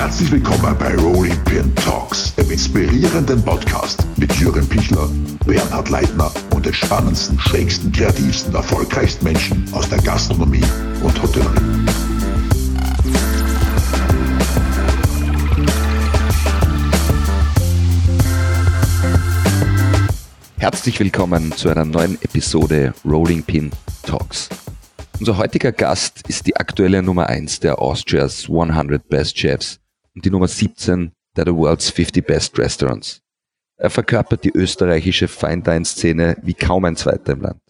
Herzlich willkommen bei Rolling Pin Talks, dem inspirierenden Podcast mit Jürgen Pichler, Bernhard Leitner und den spannendsten, schrägsten, kreativsten, erfolgreichsten Menschen aus der Gastronomie und Hotellerie. Herzlich willkommen zu einer neuen Episode Rolling Pin Talks. Unser heutiger Gast ist die aktuelle Nummer 1 der Austria's 100 Best Chefs und die Nummer 17 der The World's 50 Best Restaurants. Er verkörpert die österreichische Fine-Dine-Szene wie kaum ein zweiter im Land.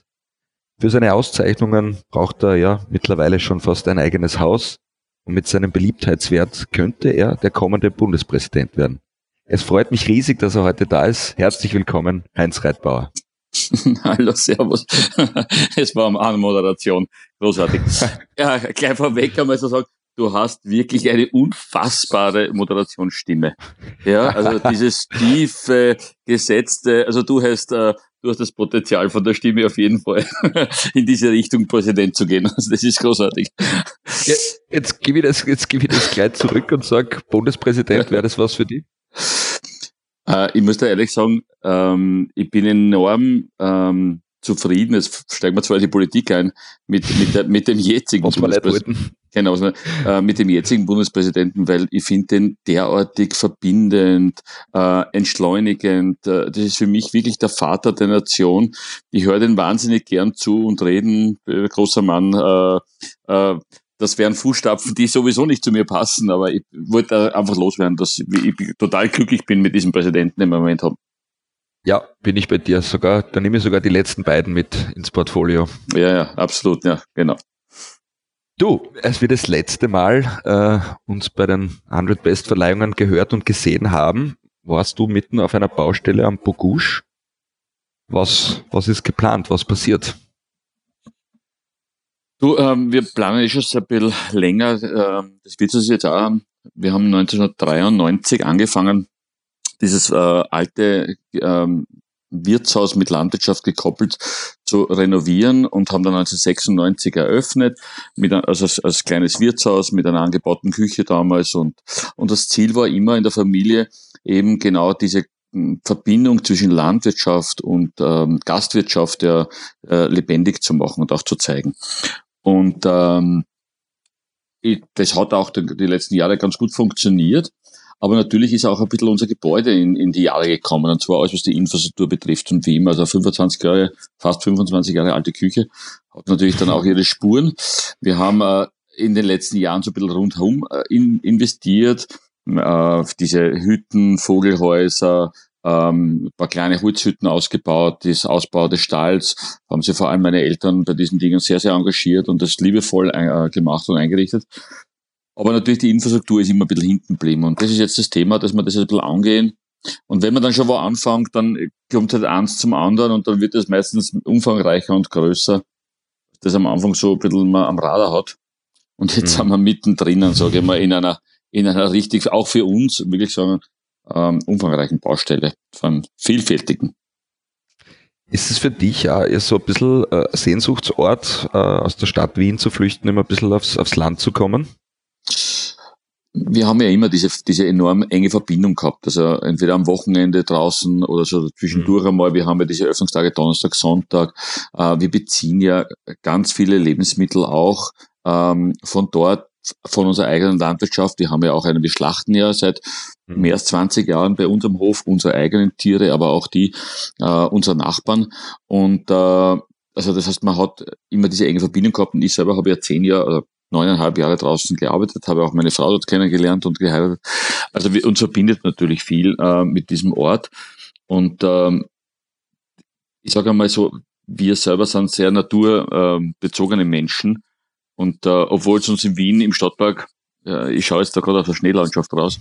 Für seine Auszeichnungen braucht er ja mittlerweile schon fast ein eigenes Haus und mit seinem Beliebtheitswert könnte er der kommende Bundespräsident werden. Es freut mich riesig, dass er heute da ist. Herzlich willkommen, Heinz Reitbauer. Hallo, Servus. Es war eine Moderation. Großartig. Ja, gleich vorweg einmal so sagen, du hast wirklich eine unfassbare Moderationsstimme. Ja, also dieses tiefe, gesetzte, also du hast, äh, du hast das Potenzial von der Stimme auf jeden Fall in diese Richtung Präsident zu gehen. Also das ist großartig. Ja, jetzt gebe ich das, jetzt gebe ich das gleich zurück und sag, Bundespräsident, wäre das was für dich? Äh, ich muss da ehrlich sagen, ähm, ich bin enorm ähm, zufrieden, jetzt steigen wir zwar in die Politik ein, mit, mit, der, mit dem jetzigen Bundespräsidenten. Genau, äh, mit dem jetzigen Bundespräsidenten, weil ich finde den derartig verbindend, äh, entschleunigend. Äh, das ist für mich wirklich der Vater der Nation. Ich höre den wahnsinnig gern zu und reden, äh, großer Mann. Äh, äh, das wären Fußstapfen, die sowieso nicht zu mir passen, aber ich wollte einfach loswerden, dass ich total glücklich bin mit diesem Präsidenten, im Moment haben. Ja, bin ich bei dir sogar. Da nehme ich sogar die letzten beiden mit ins Portfolio. Ja, ja, absolut, ja, genau. Du, als wir das letzte Mal äh, uns bei den 100 Best Verleihungen gehört und gesehen haben, warst du mitten auf einer Baustelle am Bogusch. Was, was ist geplant? Was passiert? Du, ähm, wir planen eh schon ein bisschen länger. Äh, das wird es jetzt auch. Wir haben 1993 angefangen, dieses äh, alte ähm, Wirtshaus mit Landwirtschaft gekoppelt zu renovieren und haben dann 1996 eröffnet, mit, also als, als kleines Wirtshaus mit einer angebauten Küche damals und, und das Ziel war immer in der Familie eben genau diese hm, Verbindung zwischen Landwirtschaft und ähm, Gastwirtschaft ja äh, lebendig zu machen und auch zu zeigen. Und ähm, ich, das hat auch die, die letzten Jahre ganz gut funktioniert. Aber natürlich ist auch ein bisschen unser Gebäude in, in die Jahre gekommen, und zwar alles, was die Infrastruktur betrifft. Und wie immer, also 25 Jahre, fast 25 Jahre alte Küche, hat natürlich dann auch ihre Spuren. Wir haben äh, in den letzten Jahren so ein bisschen rundherum äh, in, investiert, äh, diese Hütten, Vogelhäuser, ähm, ein paar kleine Holzhütten ausgebaut, das Ausbau des Stalls, haben sich vor allem meine Eltern bei diesen Dingen sehr, sehr engagiert und das liebevoll äh, gemacht und eingerichtet. Aber natürlich die Infrastruktur ist immer ein bisschen hinten geblieben und das ist jetzt das Thema, dass wir das ein bisschen angehen. Und wenn man dann schon wo anfängt, dann kommt halt eins zum anderen und dann wird es meistens umfangreicher und größer, das am Anfang so ein bisschen man am Radar hat. Und jetzt mhm. sind wir mittendrin, sage ich mal, in einer, in einer richtig, auch für uns, will ich sagen, ähm, umfangreichen Baustelle, von vielfältigen. Ist es für dich auch eher so ein bisschen äh, Sehnsuchtsort, äh, aus der Stadt Wien zu flüchten, immer ein bisschen aufs, aufs Land zu kommen? Wir haben ja immer diese, diese enorm enge Verbindung gehabt. Also entweder am Wochenende draußen oder so zwischendurch mhm. einmal. Wir haben ja diese Öffnungstage Donnerstag, Sonntag. Äh, wir beziehen ja ganz viele Lebensmittel auch ähm, von dort von unserer eigenen Landwirtschaft. Wir haben ja auch einen, wir schlachten ja seit mhm. mehr als 20 Jahren bei unserem Hof unsere eigenen Tiere, aber auch die äh, unserer Nachbarn. Und äh, also das heißt, man hat immer diese enge Verbindung gehabt. Und ich selber habe ja zehn Jahre oder neuneinhalb Jahre draußen gearbeitet, habe auch meine Frau dort kennengelernt und geheiratet. Also wir, uns verbindet natürlich viel äh, mit diesem Ort. Und ähm, ich sage einmal so, wir selber sind sehr naturbezogene Menschen. Und äh, obwohl es uns in Wien im Stadtpark, äh, ich schaue jetzt da gerade auf der Schneelandschaft raus,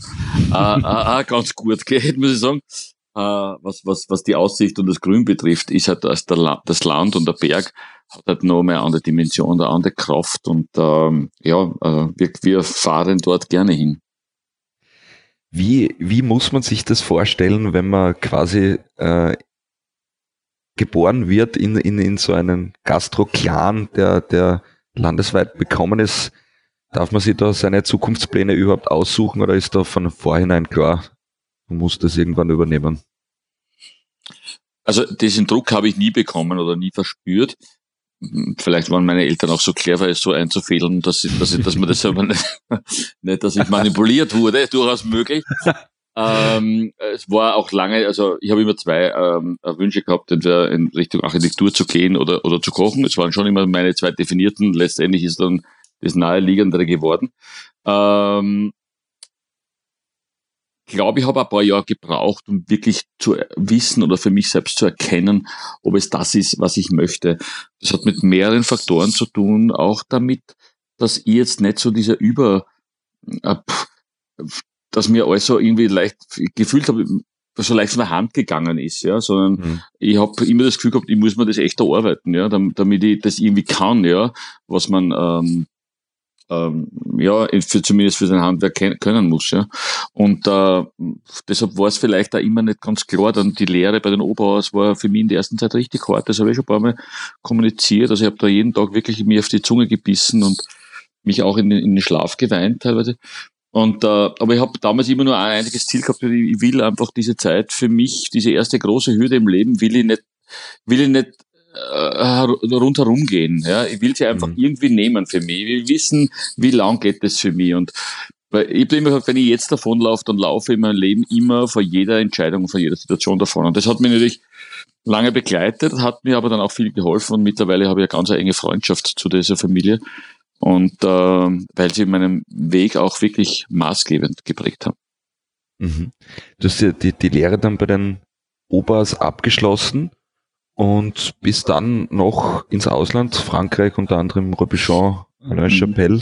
äh, äh, äh, ganz gut geht, muss ich sagen. Äh, was, was, was die Aussicht und das Grün betrifft, ist halt das, der, das Land und der Berg hat halt noch mehr andere Dimension, eine andere Kraft und ähm, ja, äh, wir, wir fahren dort gerne hin. Wie, wie muss man sich das vorstellen, wenn man quasi äh, geboren wird in, in, in so einen Gastro-Clan, der, der landesweit bekommen ist. Darf man sich da seine Zukunftspläne überhaupt aussuchen oder ist da von vorhinein klar, man muss das irgendwann übernehmen? Also diesen Druck habe ich nie bekommen oder nie verspürt. Vielleicht waren meine Eltern auch so clever, es so einzufädeln, dass, ich, dass, ich, dass man das aber nicht, nicht, dass ich manipuliert wurde, durchaus möglich. Ähm, es war auch lange, also ich habe immer zwei ähm, Wünsche gehabt, entweder in Richtung Architektur zu gehen oder, oder zu kochen. Es waren schon immer meine zwei definierten. Letztendlich ist dann das naheliegendere geworden. Ähm, glaube, ich habe ein paar Jahre gebraucht, um wirklich zu wissen oder für mich selbst zu erkennen, ob es das ist, was ich möchte. Das hat mit mehreren Faktoren zu tun, auch damit, dass ich jetzt nicht so dieser Über, äh, dass mir alles so irgendwie leicht gefühlt habe, so leicht von der Hand gegangen ist, ja, sondern mhm. ich habe immer das Gefühl gehabt, ich muss mir das echt erarbeiten, ja, damit ich das irgendwie kann, ja, was man ähm, ähm, ja, für, zumindest für sein Handwerk können muss. Ja. Und äh, deshalb war es vielleicht auch immer nicht ganz klar. Dann die Lehre bei den Oberhaus war für mich in der ersten Zeit richtig hart. Das habe ich schon ein paar Mal kommuniziert. Also ich habe da jeden Tag wirklich mir auf die Zunge gebissen und mich auch in den, in den Schlaf geweint teilweise. Und äh, aber ich habe damals immer nur ein einziges Ziel gehabt, ich will einfach diese Zeit für mich, diese erste große Hürde im Leben, will ich nicht, will ich nicht äh, rundherum gehen. Ja? Ich will sie einfach mhm. irgendwie nehmen für mich. Ich will wissen, wie lang geht das für mich. Und weil ich habe immer wenn ich jetzt davonlaufe, dann laufe ich in meinem Leben immer vor jeder Entscheidung, vor jeder Situation davon. Und das hat mich natürlich lange begleitet, hat mir aber dann auch viel geholfen und mittlerweile habe ich eine ganz enge Freundschaft zu dieser Familie. Und äh, weil sie meinen Weg auch wirklich maßgebend geprägt haben. Mhm. Du hast ja die, die Lehre dann bei den Obers abgeschlossen und bis dann noch ins Ausland, Frankreich, unter anderem Robichon, Alain mhm. Chapelle.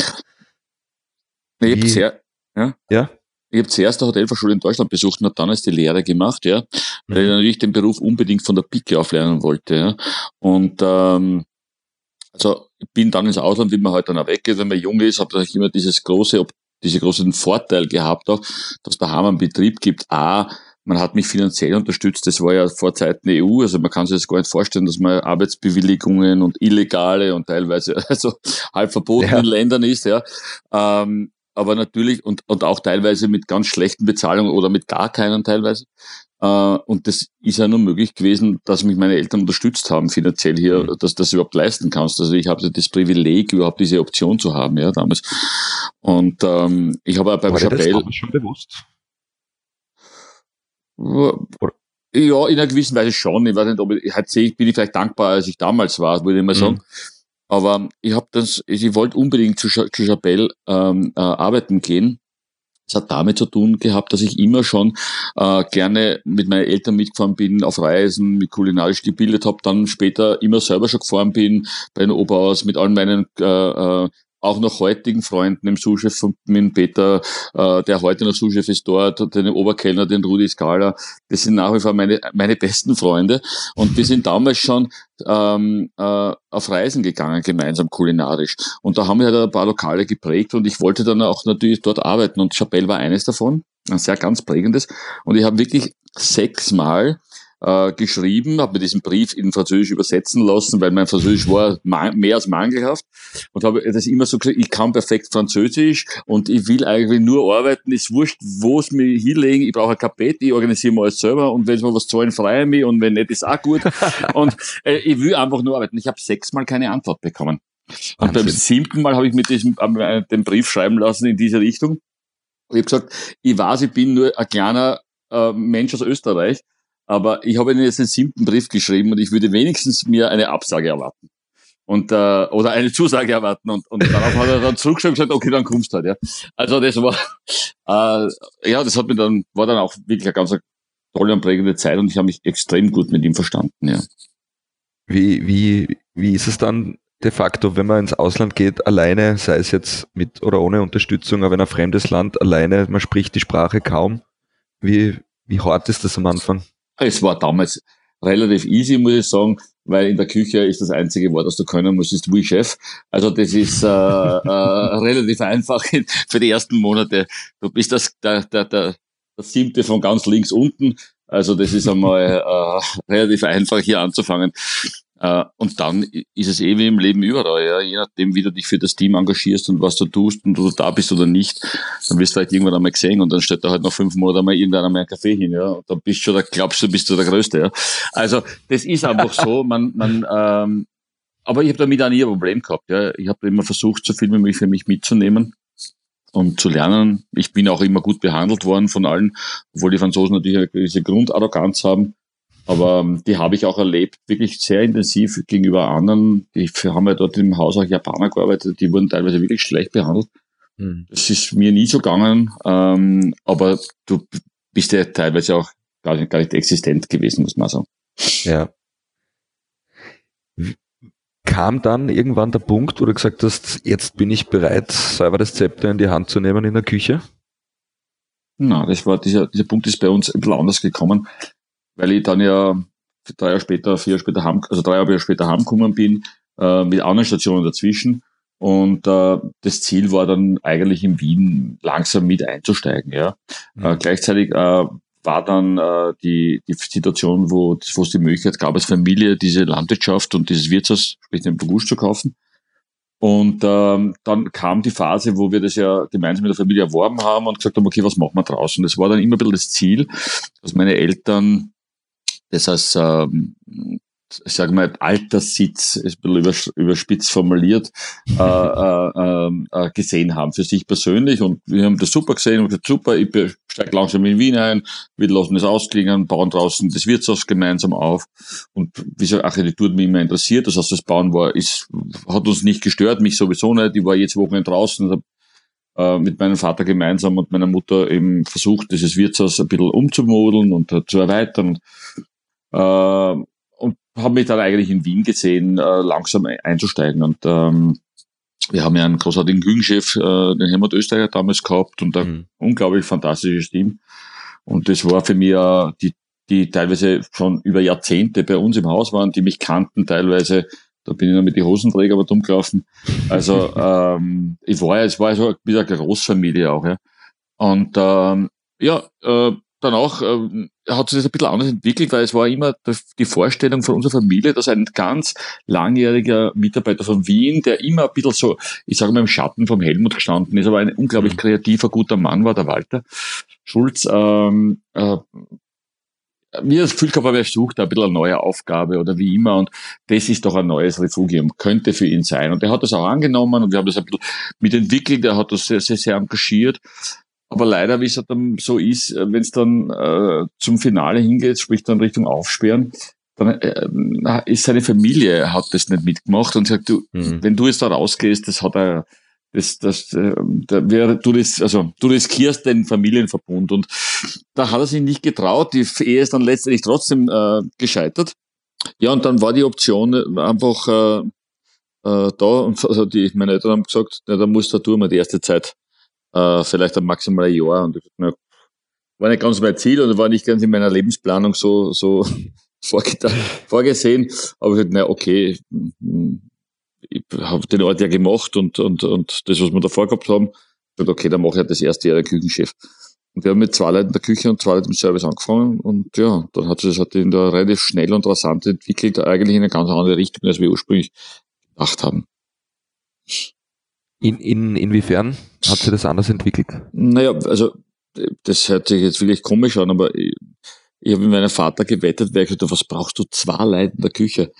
Ich habe sehr, ja? ja? Ich habe zuerst eine Hotelfachschule in Deutschland besucht und habe dann erst die Lehre gemacht, ja, weil ich mhm. natürlich den Beruf unbedingt von der Pike auf lernen wollte. Ja. Und ähm, also ich bin dann ins Ausland, wie man halt dann auch weggeht, wenn man jung ist, habe ich immer dieses große, diese großen Vorteil gehabt auch, dass daheim einen Betrieb gibt, A, man hat mich finanziell unterstützt. Das war ja vor Zeiten EU. Also man kann sich das gar nicht vorstellen, dass man Arbeitsbewilligungen und illegale und teilweise also halb verbotenen ja. Ländern ist. Ja. Ähm, aber natürlich und, und auch teilweise mit ganz schlechten Bezahlungen oder mit gar keinen teilweise. Äh, und das ist ja nur möglich gewesen, dass mich meine Eltern unterstützt haben finanziell hier, mhm. dass du das überhaupt leisten kannst. Also ich habe das Privileg, überhaupt diese Option zu haben, ja, damals. Und ähm, ich habe auch beim Chapelle... schon bewusst? Ja, in einer gewissen Weise schon. Ich weiß nicht, ob ich, heute bin ich vielleicht dankbar, als ich damals war, würde ich mal sagen. Mhm. Aber ich habe das, ich wollte unbedingt zu, zu Chapelle ähm, äh, arbeiten gehen. Es hat damit zu tun gehabt, dass ich immer schon äh, gerne mit meinen Eltern mitgefahren bin, auf Reisen, mich kulinarisch gebildet habe, dann später immer selber schon gefahren bin, bei den Oberhaus, mit allen meinen äh, äh, auch noch heutigen Freunden im Souschef von mit Peter, äh, der heute noch Souschef ist dort, den Oberkellner, den Rudi Skala, das sind nach wie vor meine, meine besten Freunde. Und wir sind damals schon ähm, äh, auf Reisen gegangen, gemeinsam kulinarisch. Und da haben wir halt ein paar Lokale geprägt und ich wollte dann auch natürlich dort arbeiten. Und Chapelle war eines davon, ein sehr ganz prägendes. Und ich habe wirklich sechsmal äh, geschrieben, habe mir diesen Brief in Französisch übersetzen lassen, weil mein Französisch war mehr als mangelhaft und habe das immer so gesagt, ich kann perfekt Französisch und ich will eigentlich nur arbeiten, ist wurscht, wo es mir hinlegen, ich brauche ein Kapett, ich organisiere mal alles selber und wenn es mal was zahlen, freue ich mich und wenn nicht, ist auch gut und äh, ich will einfach nur arbeiten. Ich habe sechsmal keine Antwort bekommen. Und beim siebten Mal habe ich mit diesem äh, den Brief schreiben lassen in diese Richtung. Ich habe gesagt, ich weiß, ich bin nur ein kleiner äh, Mensch aus Österreich, aber ich habe Ihnen jetzt einen siebten Brief geschrieben und ich würde wenigstens mir eine Absage erwarten. Und, äh, oder eine Zusage erwarten. Und, und darauf hat er dann zurückgeschaut und gesagt, okay, dann kommst du halt, ja. Also das war, äh, ja, das hat mir dann, war dann auch wirklich eine ganz tolle und prägende Zeit und ich habe mich extrem gut mit ihm verstanden, ja. Wie, wie, wie ist es dann de facto, wenn man ins Ausland geht, alleine, sei es jetzt mit oder ohne Unterstützung, aber in ein fremdes Land alleine, man spricht die Sprache kaum. Wie, wie hart ist das am Anfang? Es war damals relativ easy, muss ich sagen, weil in der Küche ist das einzige Wort, das du können musst, ist Oui Chef. Also das ist äh, äh, relativ einfach für die ersten Monate. Du bist das, der, der, der, der siebte von ganz links unten. Also das ist einmal äh, relativ einfach hier anzufangen. Äh, und dann ist es eh wie im Leben überall, ja. Je nachdem, wie du dich für das Team engagierst und was du tust und du da bist oder nicht, dann wirst du vielleicht irgendwann einmal gesehen und dann stellt da halt noch fünf Monate mal irgendeiner mal einen Kaffee hin, ja. Und dann bist du da glaubst du, bist du der Größte, ja. Also, das ist einfach so, man, man, ähm, aber ich habe damit auch nie ein Problem gehabt, ja. Ich habe immer versucht, so viel wie möglich für mich mitzunehmen und zu lernen. Ich bin auch immer gut behandelt worden von allen, obwohl die Franzosen natürlich diese Grundarroganz haben. Aber ähm, die habe ich auch erlebt, wirklich sehr intensiv gegenüber anderen. Die haben ja dort im Haus auch Japaner gearbeitet, die wurden teilweise wirklich schlecht behandelt. Mhm. Das ist mir nie so gegangen, ähm, aber du bist ja teilweise auch gar nicht, gar nicht existent gewesen, muss man sagen. Ja. Kam dann irgendwann der Punkt, wo du gesagt hast, jetzt bin ich bereit, selber das Zepter in die Hand zu nehmen in der Küche? Na, das war dieser, dieser Punkt ist bei uns ein bisschen anders gekommen weil ich dann ja drei Jahre später, vier Jahre später heim, also drei Jahre später heimgekommen bin, äh, mit anderen Stationen dazwischen. Und äh, das Ziel war dann eigentlich in Wien langsam mit einzusteigen. Ja. Mhm. Äh, gleichzeitig äh, war dann äh, die, die Situation, wo, es die Möglichkeit gab, als Familie diese Landwirtschaft und dieses Wirtshaus, sprich den Burgusch zu kaufen. Und ähm, dann kam die Phase, wo wir das ja gemeinsam mit der Familie erworben haben und gesagt haben, okay, was machen wir draus? Und das war dann immer ein bisschen das Ziel, dass meine Eltern das heißt, ähm, ich sage mal, Alterssitz, ist ein bisschen überspitzt formuliert, äh, äh, ähm, äh, gesehen haben für sich persönlich. Und wir haben das super gesehen und gesagt, super, ich steige langsam in Wien ein, wir lassen es ausklingen, bauen draußen das Wirtshaus gemeinsam auf. Und wie gesagt, Architektur hat mich immer interessiert. Das heißt, das Bauen war, ist, hat uns nicht gestört, mich sowieso nicht. Ich war jetzt Wochenende draußen und habe äh, mit meinem Vater gemeinsam und meiner Mutter eben versucht, dieses Wirtshaus ein bisschen umzumodeln und äh, zu erweitern. Äh, und habe mich dann eigentlich in Wien gesehen, äh, langsam einzusteigen. Und ähm, wir haben ja einen großartigen Küchenchef, äh, den Helmut Österreicher damals gehabt und ein mhm. unglaublich fantastisches Team. Und das war für mich äh, die, die teilweise schon über Jahrzehnte bei uns im Haus waren, die mich kannten teilweise. Da bin ich noch mit die Hosenträger aber dumm gelaufen. Also ähm, ich war ja, es war so wieder eine Großfamilie auch. Ja. Und ähm, ja, äh, danach äh, hat sich das ein bisschen anders entwickelt, weil es war immer die Vorstellung von unserer Familie, dass ein ganz langjähriger Mitarbeiter von Wien, der immer ein bisschen so, ich sage mal, im Schatten vom Helmut gestanden ist, aber ein unglaublich mhm. kreativer, guter Mann war, der Walter Schulz, ähm, äh, mir das Gefühl gehabt, er sucht ein bisschen eine neue Aufgabe oder wie immer und das ist doch ein neues Refugium, könnte für ihn sein. Und er hat das auch angenommen und wir haben das ein bisschen mitentwickelt, er hat das sehr, sehr, sehr engagiert aber leider, wie es halt dann so ist, äh, wenn es dann äh, zum Finale hingeht, sprich dann Richtung Aufsperren, dann äh, ist seine Familie hat das nicht mitgemacht und sagt, du, mhm. wenn du jetzt da rausgehst, das hat er, das, das, äh, da du das, also du riskierst den Familienverbund und da hat er sich nicht getraut. Die Ehe ist dann letztendlich trotzdem äh, gescheitert. Ja, und dann war die Option einfach äh, äh, da und also die, meine Eltern haben gesagt, na, da musst du tun mal die erste Zeit äh, vielleicht ein maximal ein Jahr. Und ich na, war nicht ganz mein Ziel oder war nicht ganz in meiner Lebensplanung so, so vorgesehen. Aber ich dachte, na okay, ich habe den Ort ja gemacht und, und, und das, was wir davor gehabt haben, ich dachte, okay, dann mache ich halt das erste Jahr der Küchenchef. Und wir haben mit zwei Leuten in der Küche und zwei Leuten im Service angefangen und ja, dann hat sich das halt in der relativ schnell und rasant entwickelt, eigentlich in eine ganz andere Richtung, als wir ursprünglich gedacht haben. In, in, inwiefern hat sich das anders entwickelt? Naja, also das hört sich jetzt wirklich komisch an, aber ich, ich habe mit meinem Vater gewettet, weil ich gesagt was brauchst du zwei Leute in der Küche?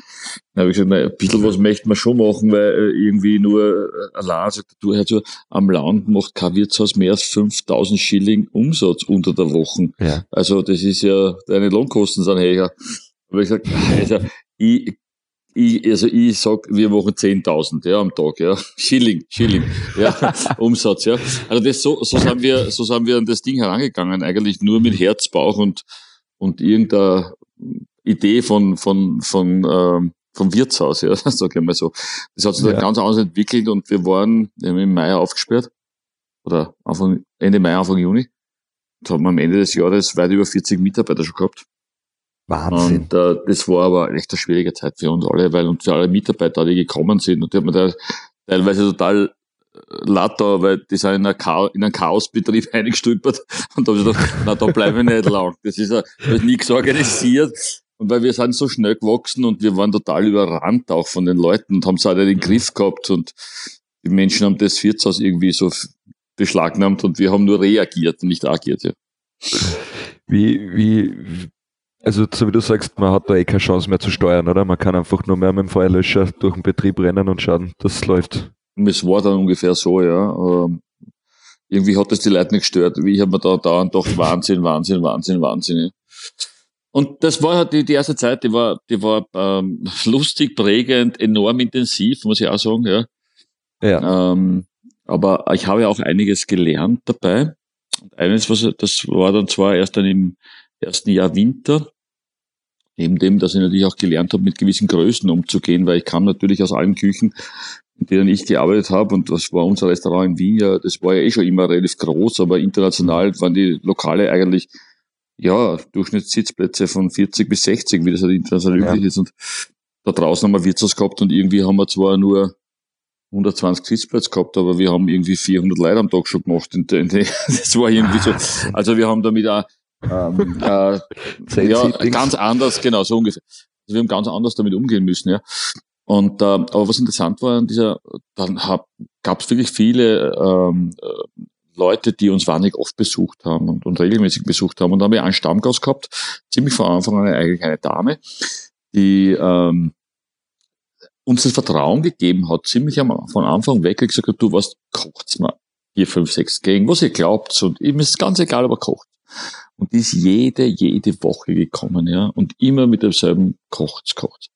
Dann habe ich gesagt, na, ein bisschen was möchte man schon machen, weil äh, irgendwie nur äh, allein sagt, du hör zu, am Land macht kein Wirtshaus mehr als 5000 Schilling Umsatz unter der Woche. Ja. Also das ist ja, deine Lohnkosten sind höher. Aber ich gesagt, also ich ich, also ich sag, wir machen 10.000 ja, am Tag, ja. Schilling, Schilling, ja, Umsatz, ja. Also das, so, so sind wir, so sind wir an das Ding herangegangen, eigentlich nur mit Herz, Bauch und, und irgendeiner Idee von, von, von, ähm, vom Wirtshaus, ja, sag ich mal so. Das hat sich ja. dann ganz anders entwickelt und wir waren im Mai aufgesperrt. Oder Anfang, Ende Mai, Anfang Juni. Da haben wir am Ende des Jahres weit über 40 Mitarbeiter schon gehabt. Wahnsinn. Und äh, das war aber echt eine schwierige Zeit für uns alle, weil und für alle Mitarbeiter, die gekommen sind, und die haben mir da teilweise total äh, latter, weil die sind in, einer Chaos, in einen Chaosbetrieb eingestülpert und da habe ich gedacht, na, da bleibe ich nicht lang. Das ist, ja, das ist nichts organisiert. Und weil wir sind so schnell gewachsen und wir waren total überrannt auch von den Leuten und haben es halt in den Griff gehabt und die Menschen haben das Wirtshaus irgendwie so beschlagnahmt und wir haben nur reagiert und nicht agiert. Ja. Wie, wie, also so wie du sagst, man hat da eh keine Chance mehr zu steuern, oder? Man kann einfach nur mehr mit dem Feuerlöscher durch den Betrieb rennen und schauen, dass es läuft. Es war dann ungefähr so, ja. Ähm, irgendwie hat das die Leute nicht gestört. Ich habe mir da dauernd gedacht, Wahnsinn, Wahnsinn, Wahnsinn, Wahnsinn. Und das war halt die, die erste Zeit, die war, die war ähm, lustig, prägend, enorm intensiv, muss ich auch sagen, ja. ja. Ähm, aber ich habe ja auch einiges gelernt dabei. Und eines, was das war dann zwar erst dann im ersten Jahr Winter, neben dem, dass ich natürlich auch gelernt habe, mit gewissen Größen umzugehen, weil ich kam natürlich aus allen Küchen, in denen ich gearbeitet habe, und das war unser Restaurant in Wien, ja, das war ja eh schon immer relativ groß, aber international waren die Lokale eigentlich, ja, Durchschnittssitzplätze von 40 bis 60, wie das halt international ja. üblich ist, und da draußen haben wir Wirtshaus gehabt und irgendwie haben wir zwar nur 120 Sitzplätze gehabt, aber wir haben irgendwie 400 Leute am Tag schon gemacht. das war irgendwie so. Also wir haben damit auch ähm, äh, ja, ganz anders, genau, so ungefähr. Also wir haben ganz anders damit umgehen müssen, ja. Und äh, aber was interessant war an dieser, dann gab es wirklich viele ähm, äh, Leute, die uns wahnsinnig oft besucht haben und, und regelmäßig besucht haben. Und da haben wir einen Stammgast gehabt, ziemlich von Anfang an eigentlich eine Dame, die ähm, uns das Vertrauen gegeben hat, ziemlich am, von Anfang weg, gesagt hat, du was kocht's mal vier, fünf, sechs gegen, was ihr glaubt. Und ihm ist ganz egal, ob er kocht. Und die ist jede, jede Woche gekommen, ja. Und immer mit demselben kocht's, kocht's.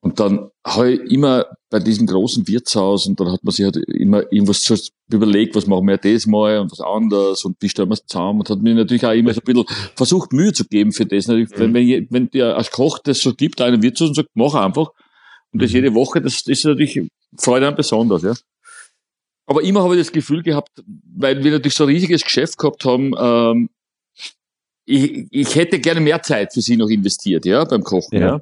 Und dann habe ich immer bei diesem großen Wirtshaus und dann hat man sich halt immer irgendwas überlegt, was machen wir das mal und was anderes und wie stellen wir es zusammen und hat mir natürlich auch immer so ein bisschen versucht, Mühe zu geben für das. Natürlich, mhm. wenn, wenn dir als Koch das so gibt, einen Wirtshaus und sagt, mach einfach, und das mhm. jede Woche, das, das ist natürlich Freude an besonders, ja. Aber immer habe ich das Gefühl gehabt, weil wir natürlich so ein riesiges Geschäft gehabt haben, ähm, ich, ich hätte gerne mehr Zeit für sie noch investiert, ja, beim Kochen, ja. ja.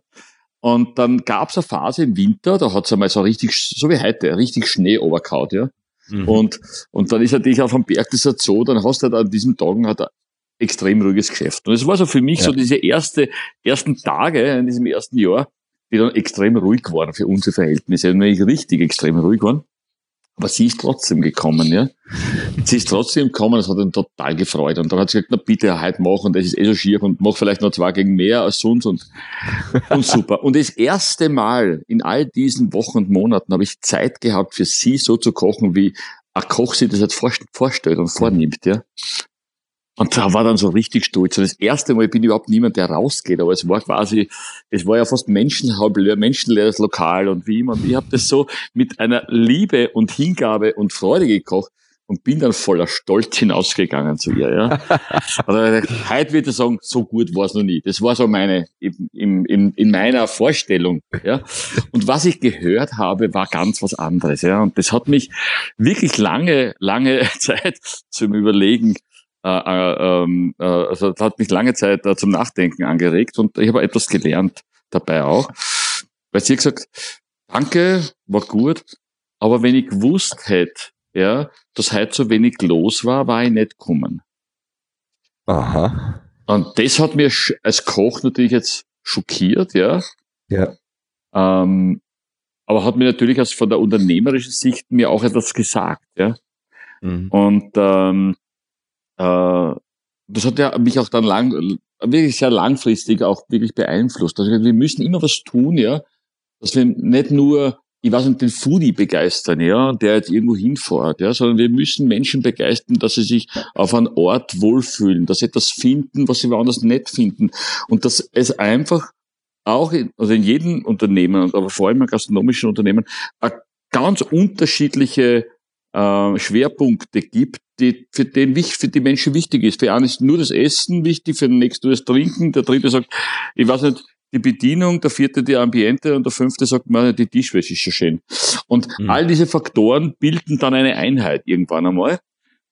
Und dann gab es eine Phase im Winter, da hat es einmal so richtig, so wie heute, richtig Schnee overkaut, ja. Mhm. Und, und dann ist natürlich auf dem Berg das halt so, dann hast du halt an diesen Tagen halt ein extrem ruhiges Geschäft. Und es war so für mich ja. so diese erste, ersten Tage in diesem ersten Jahr, die dann extrem ruhig waren für unsere Verhältnisse, nämlich richtig extrem ruhig waren. Aber sie ist trotzdem gekommen, ja. Sie ist trotzdem gekommen, das hat ihn total gefreut. Und dann hat sie gesagt, na bitte, heute machen, das ist eh so schier und mach vielleicht noch zwei gegen mehr als sonst und, und super. Und das erste Mal in all diesen Wochen und Monaten habe ich Zeit gehabt, für sie so zu kochen, wie ein Koch sich das jetzt vorstellt und vornimmt, ja. Und da war dann so richtig stolz. Und das erste Mal bin ich überhaupt niemand, der rausgeht, aber es war quasi, es war ja fast menschenleeres Lokal und wie immer. Und ich habe das so mit einer Liebe und Hingabe und Freude gekocht und bin dann voller Stolz hinausgegangen zu ihr. Ja. Also, heute würde ich sagen, so gut war es noch nie. Das war so meine, in, in, in meiner Vorstellung. Ja. Und was ich gehört habe, war ganz was anderes. Ja. Und das hat mich wirklich lange, lange Zeit zum Überlegen ähm, äh, also das hat mich lange Zeit äh, zum Nachdenken angeregt und ich habe etwas gelernt dabei auch. Weil sie hat gesagt, danke, war gut, aber wenn ich gewusst hätte, ja, dass heute so wenig los war, war ich nicht gekommen. Aha. Und das hat mir als Koch natürlich jetzt schockiert, ja. Ja. Ähm, aber hat mir natürlich aus von der unternehmerischen Sicht mir auch etwas gesagt, ja. Mhm. Und ähm, äh, das hat ja mich auch dann lang, wirklich sehr langfristig auch wirklich beeinflusst. Also wir müssen immer was tun, ja, dass wir nicht nur, ich weiß nicht, den Foodie begeistern, ja, der jetzt irgendwo hinfährt, ja, sondern wir müssen Menschen begeistern, dass sie sich auf einem Ort wohlfühlen, dass sie etwas finden, was sie woanders nicht finden und dass es einfach auch in, also in jedem Unternehmen, aber vor allem in gastronomischen Unternehmen, eine ganz unterschiedliche äh, Schwerpunkte gibt, die für den für die Menschen wichtig ist. Für einen ist nur das Essen wichtig, für den nächsten nur das Trinken, der dritte sagt, ich weiß nicht, die Bedienung, der vierte die Ambiente und der fünfte sagt, man, die Tischwäsche ist schon schön. Und mhm. all diese Faktoren bilden dann eine Einheit irgendwann einmal.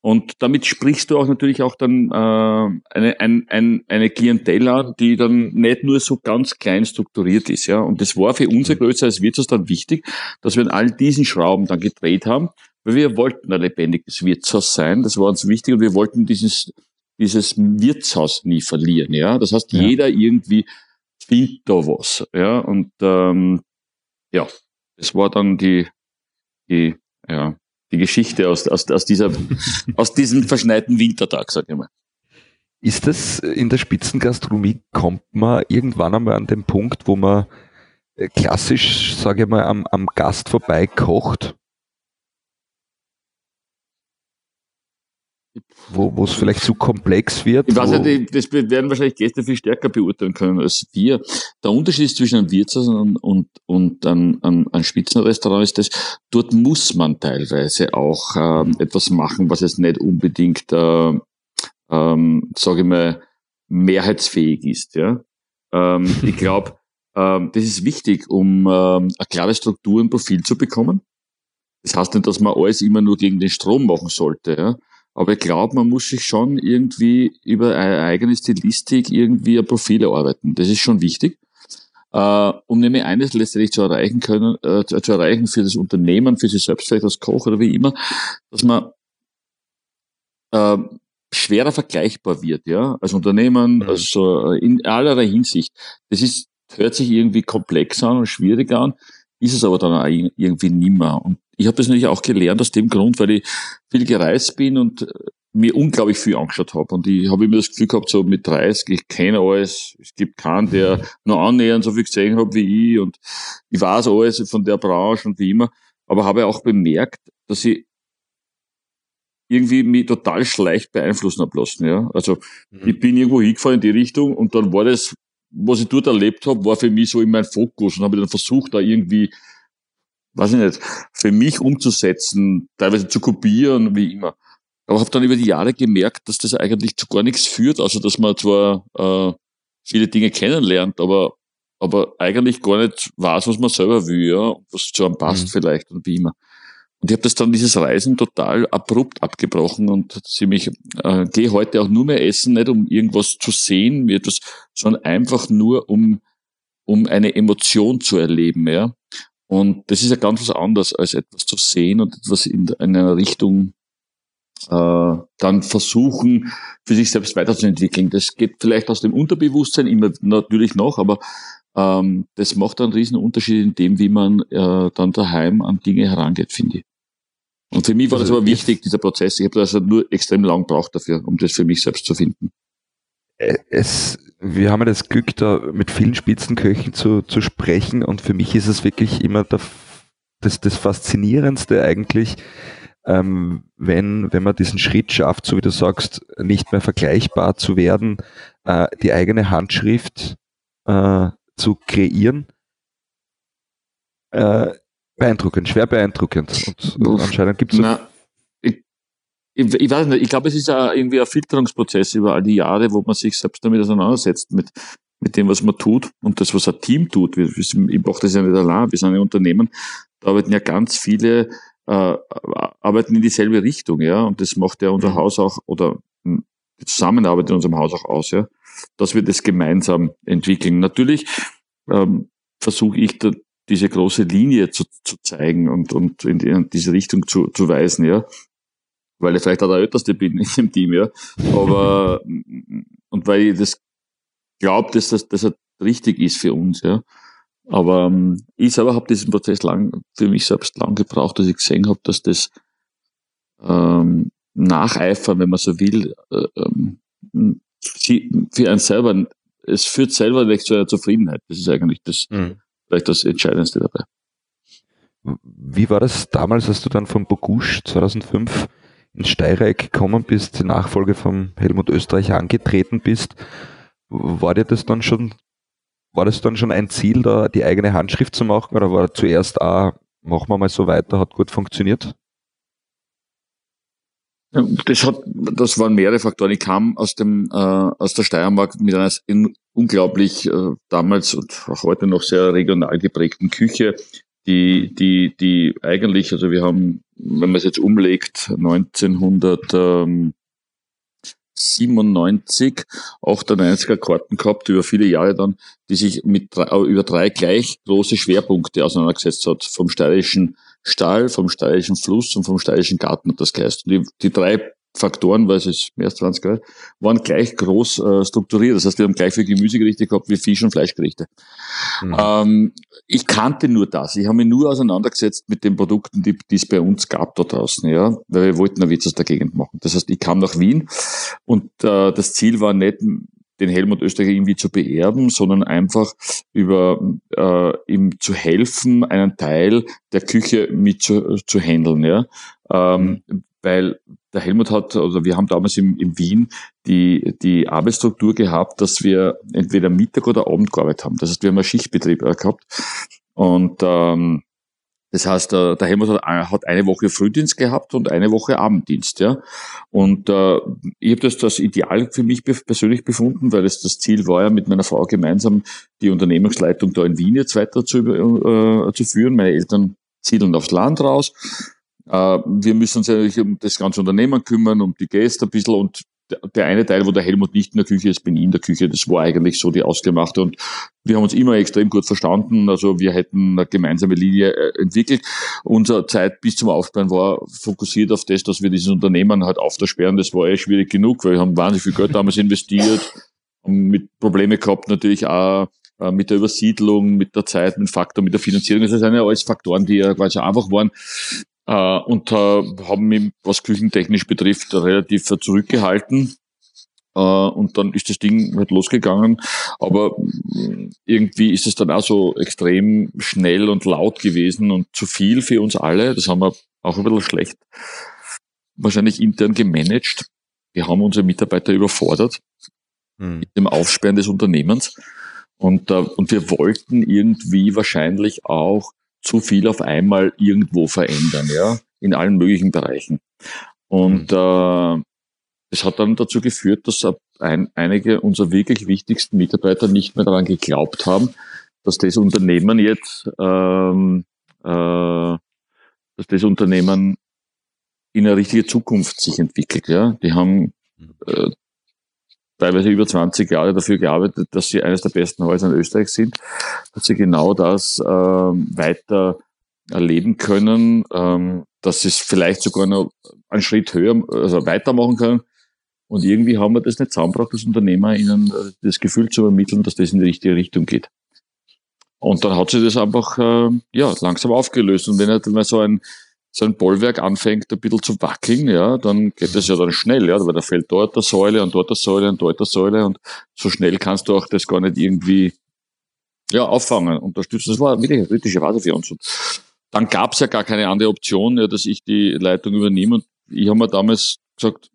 Und damit sprichst du auch natürlich auch dann äh, eine, ein, ein, eine Klientel an, die dann nicht nur so ganz klein strukturiert ist. ja. Und das war für unsere mhm. Größe als Wirtshaus dann wichtig, dass wir an all diesen Schrauben dann gedreht haben weil wir wollten ein lebendiges Wirtshaus sein, das war uns wichtig und wir wollten dieses, dieses Wirtshaus nie verlieren. Ja, Das heißt, ja. jeder irgendwie find da was. Ja, und ähm, ja, das war dann die, die, ja, die Geschichte aus, aus, aus, dieser, aus diesem verschneiten Wintertag, sag ich mal. Ist das in der Spitzengastronomie, kommt man irgendwann einmal an den Punkt, wo man äh, klassisch, sage ich mal, am, am Gast vorbei kocht? Wo es vielleicht zu komplex wird. Ich weiß nicht, das werden wahrscheinlich Gäste viel stärker beurteilen können als wir. Der Unterschied zwischen einem Wirtshaus und, und, und einem, einem, einem Spitzenrestaurant ist das, dort muss man teilweise auch ähm, etwas machen, was jetzt nicht unbedingt, äh, ähm, sage ich mal, mehrheitsfähig ist. Ja? Ähm, ich glaube, ähm, das ist wichtig, um ähm, eine klare Struktur und Profil zu bekommen. Das heißt nicht, dass man alles immer nur gegen den Strom machen sollte. Ja? Aber ich glaube, man muss sich schon irgendwie über eine eigene Stilistik irgendwie ein Profil erarbeiten. Das ist schon wichtig. Uh, um nämlich eines letztendlich zu erreichen können, äh, zu, erreichen für das Unternehmen, für sich selbst vielleicht als Koch oder wie immer, dass man äh, schwerer vergleichbar wird, ja, als Unternehmen, mhm. also in allerlei Hinsicht. Das ist, hört sich irgendwie komplex an und schwierig an, ist es aber dann auch irgendwie nimmer. Und ich habe das natürlich auch gelernt aus dem Grund, weil ich viel gereist bin und äh, mir unglaublich viel angeschaut habe. Und ich habe immer das Gefühl gehabt, so mit 30, ich kenne alles, es gibt keinen, der nur annähernd so viel gesehen hat wie ich und ich weiß alles von der Branche und wie immer. Aber habe auch bemerkt, dass ich irgendwie mich total schleicht beeinflussen habe lassen. Ja? Also mhm. ich bin irgendwo hingefahren in die Richtung und dann war das, was ich dort erlebt habe, war für mich so in meinem Fokus und habe dann versucht, da irgendwie weiß ich nicht, für mich umzusetzen, teilweise zu kopieren, wie immer. Aber habe dann über die Jahre gemerkt, dass das eigentlich zu gar nichts führt, also dass man zwar äh, viele Dinge kennenlernt, aber aber eigentlich gar nicht weiß, was man selber will, ja, was zu einem passt mhm. vielleicht und wie immer. Und ich habe das dann dieses Reisen total abrupt abgebrochen und ziemlich äh, gehe heute auch nur mehr essen, nicht um irgendwas zu sehen, mir etwas, sondern einfach nur um um eine Emotion zu erleben, ja. Und das ist ja ganz was anderes, als etwas zu sehen und etwas in, in einer Richtung äh, dann versuchen, für sich selbst weiterzuentwickeln. Das geht vielleicht aus dem Unterbewusstsein immer natürlich noch, aber ähm, das macht einen riesen Unterschied in dem, wie man äh, dann daheim an Dinge herangeht, finde ich. Und für mich war also das aber wichtig, dieser Prozess. Ich habe also nur extrem lang gebraucht dafür, um das für mich selbst zu finden. Äh, es, wir haben ja das Glück, da mit vielen Spitzenköchen zu, zu sprechen und für mich ist es wirklich immer der, das, das Faszinierendste eigentlich, ähm, wenn, wenn man diesen Schritt schafft, so wie du sagst, nicht mehr vergleichbar zu werden, äh, die eigene Handschrift äh, zu kreieren. Äh, beeindruckend, schwer beeindruckend. Und, und anscheinend gibt es ich, ich weiß nicht, ich glaube, es ist ja irgendwie ein Filterungsprozess über all die Jahre, wo man sich selbst damit auseinandersetzt, mit, mit dem, was man tut und das, was ein Team tut. Wir, ich mache das ja nicht allein, wir sind ein Unternehmen, da arbeiten ja ganz viele, äh, arbeiten in dieselbe Richtung, ja, und das macht ja unser mhm. Haus auch, oder die Zusammenarbeit in unserem Haus auch aus, ja, dass wir das gemeinsam entwickeln. Natürlich ähm, versuche ich da diese große Linie zu, zu zeigen und, und in, in diese Richtung zu, zu weisen, ja weil ich vielleicht auch der Älteste bin in dem Team, ja. Aber, und weil ich das glaube, dass das, dass das richtig ist für uns, ja. Aber ähm, ich selber habe diesen Prozess lang, für mich selbst lang gebraucht, dass ich gesehen habe, dass das ähm, Nacheifern, wenn man so will, äh, ähm, für einen selber, es führt selber nicht zu einer Zufriedenheit. Das ist eigentlich das, mhm. vielleicht das Entscheidendste dabei. Wie war das damals, als du dann von Bogusch 2005 ins Steyrreich gekommen bist, die Nachfolge von Helmut Österreich angetreten bist, war dir das dann schon, war das dann schon ein Ziel, da die eigene Handschrift zu machen oder war zuerst, ah, machen wir mal so weiter, hat gut funktioniert? Das hat, das waren mehrere Faktoren. Ich kam aus dem, äh, aus der Steiermark mit einer unglaublich äh, damals und auch heute noch sehr regional geprägten Küche die, die, die eigentlich, also wir haben, wenn man es jetzt umlegt, 1997 98er Karten gehabt, über viele Jahre dann, die sich mit drei, über drei gleich große Schwerpunkte auseinandergesetzt hat. Vom steirischen Stall, vom steirischen Fluss und vom steirischen Garten und das geheißt. Die, die drei Faktoren, weil es ist mehr als 20 Jahre, waren gleich groß äh, strukturiert. Das heißt, wir haben gleich viel Gemüsegerichte gehabt wie Fisch- und Fleischgerichte. Mhm. Ähm, ich kannte nur das. Ich habe mich nur auseinandergesetzt mit den Produkten, die, es bei uns gab da draußen, ja, weil wir wollten einen Witz aus der Gegend machen. Das heißt, ich kam nach Wien und äh, das Ziel war nicht, den Helmut Österreicher irgendwie zu beerben, sondern einfach über äh, ihm zu helfen, einen Teil der Küche mit zu, zu handeln. Ja? Ähm. Weil der Helmut hat, oder wir haben damals im, in Wien die, die Arbeitsstruktur gehabt, dass wir entweder Mittag oder Abend gearbeitet haben. Das heißt, wir haben einen Schichtbetrieb äh, gehabt. Und ähm, das heißt, der Helmut hat eine Woche Frühdienst gehabt und eine Woche Abenddienst. Ja. Und äh, ich habe das das Ideal für mich persönlich befunden, weil es das Ziel war ja, mit meiner Frau gemeinsam die Unternehmensleitung da in Wien jetzt weiter zu, äh, zu führen. Meine Eltern siedeln aufs Land raus. Äh, wir müssen uns eigentlich um das ganze Unternehmen kümmern, um die Gäste ein bisschen und der eine Teil, wo der Helmut nicht in der Küche ist, bin ich in der Küche. Das war eigentlich so die ausgemachte. Und wir haben uns immer extrem gut verstanden. Also wir hätten eine gemeinsame Linie äh, entwickelt. Unsere Zeit bis zum Aufbauen war fokussiert auf das, dass wir dieses Unternehmen halt aufsperren. Das war eh schwierig genug, weil wir haben wahnsinnig viel Geld damals investiert, haben mit Probleme gehabt natürlich auch äh, mit der Übersiedlung, mit der Zeit, mit dem Faktor, mit der Finanzierung. Das sind ja alles Faktoren, die ja quasi einfach waren äh, und äh, haben mich, was küchentechnisch betrifft, relativ zurückgehalten. Äh, und dann ist das Ding halt losgegangen. Aber mm, irgendwie ist es dann auch so extrem schnell und laut gewesen und zu viel für uns alle. Das haben wir auch ein bisschen schlecht wahrscheinlich intern gemanagt. Wir haben unsere Mitarbeiter überfordert hm. mit dem Aufsperren des Unternehmens. Und, äh, und wir wollten irgendwie wahrscheinlich auch zu viel auf einmal irgendwo verändern, ja, in allen möglichen Bereichen. Und mhm. äh, es hat dann dazu geführt, dass ein, einige unserer wirklich wichtigsten Mitarbeiter nicht mehr daran geglaubt haben, dass das Unternehmen jetzt, ähm, äh, dass das Unternehmen in eine richtige Zukunft sich entwickelt. Ja, die haben mhm. äh, teilweise über 20 Jahre dafür gearbeitet, dass sie eines der besten Häuser in Österreich sind, dass sie genau das ähm, weiter erleben können, ähm, dass sie es vielleicht sogar noch einen Schritt höher, also weitermachen können. Und irgendwie haben wir das nicht zusammengebracht, als Unternehmer ihnen das Gefühl zu übermitteln, dass das in die richtige Richtung geht. Und dann hat sich das einfach äh, ja, langsam aufgelöst. Und wenn halt mal so ein so ein Bollwerk anfängt ein bisschen zu wackeln, ja, dann geht das ja dann schnell, ja, weil da fällt dort eine Säule und dort eine Säule und dort eine Säule und so schnell kannst du auch das gar nicht irgendwie ja, auffangen, unterstützen. Das war wirklich eine kritische Phase für uns. Und dann gab es ja gar keine andere Option, ja, dass ich die Leitung übernehme. Und ich habe mir damals gesagt,